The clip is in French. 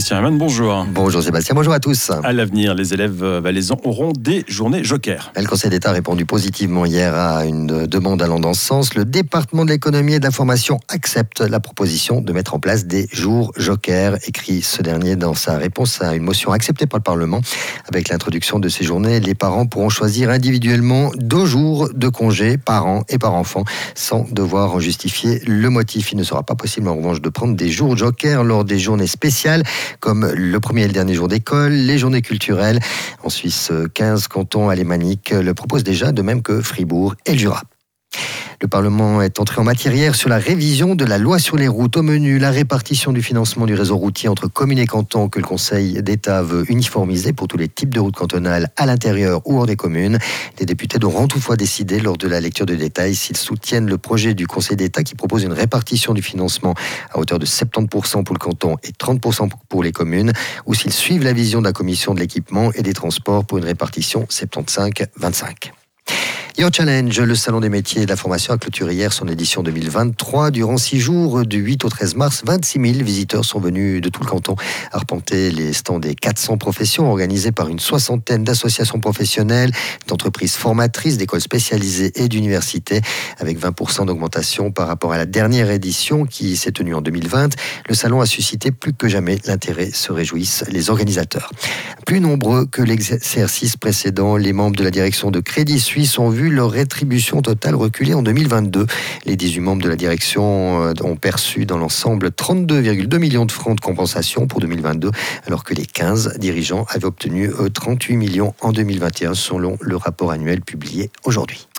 Christian Hermann, bonjour. Bonjour Sébastien, bonjour à tous. À l'avenir, les élèves valaisans auront des journées Joker. Le Conseil d'État a répondu positivement hier à une demande allant dans ce sens. Le département de l'économie et de l'information accepte la proposition de mettre en place des jours Joker, écrit ce dernier dans sa réponse à une motion acceptée par le Parlement. Avec l'introduction de ces journées, les parents pourront choisir individuellement deux jours de congé par an et par enfant sans devoir en justifier le motif. Il ne sera pas possible en revanche de prendre des jours Joker lors des journées spéciales comme le premier et le dernier jour d'école, les journées culturelles. En Suisse, 15 cantons alémaniques le proposent déjà, de même que Fribourg et le Jura. Le Parlement est entré en matière hier sur la révision de la loi sur les routes. Au menu, la répartition du financement du réseau routier entre communes et cantons que le Conseil d'État veut uniformiser pour tous les types de routes cantonales à l'intérieur ou hors des communes. Les députés devront toutefois décider lors de la lecture de détails s'ils soutiennent le projet du Conseil d'État qui propose une répartition du financement à hauteur de 70% pour le canton et 30% pour les communes ou s'ils suivent la vision de la Commission de l'équipement et des transports pour une répartition 75-25. Your Challenge, le salon des métiers et de la formation a clôturé hier son édition 2023. Durant six jours, du 8 au 13 mars, 26 000 visiteurs sont venus de tout le canton arpenter les stands des 400 professions organisées par une soixantaine d'associations professionnelles, d'entreprises formatrices, d'écoles spécialisées et d'universités, avec 20% d'augmentation par rapport à la dernière édition qui s'est tenue en 2020. Le salon a suscité plus que jamais l'intérêt, se réjouissent les organisateurs. Plus nombreux que l'exercice précédent, les membres de la direction de Crédit Suisse ont vu leur rétribution totale reculer en 2022. Les 18 membres de la direction euh, ont perçu dans l'ensemble 32,2 millions de francs de compensation pour 2022, alors que les 15 dirigeants avaient obtenu 38 millions en 2021, selon le rapport annuel publié aujourd'hui.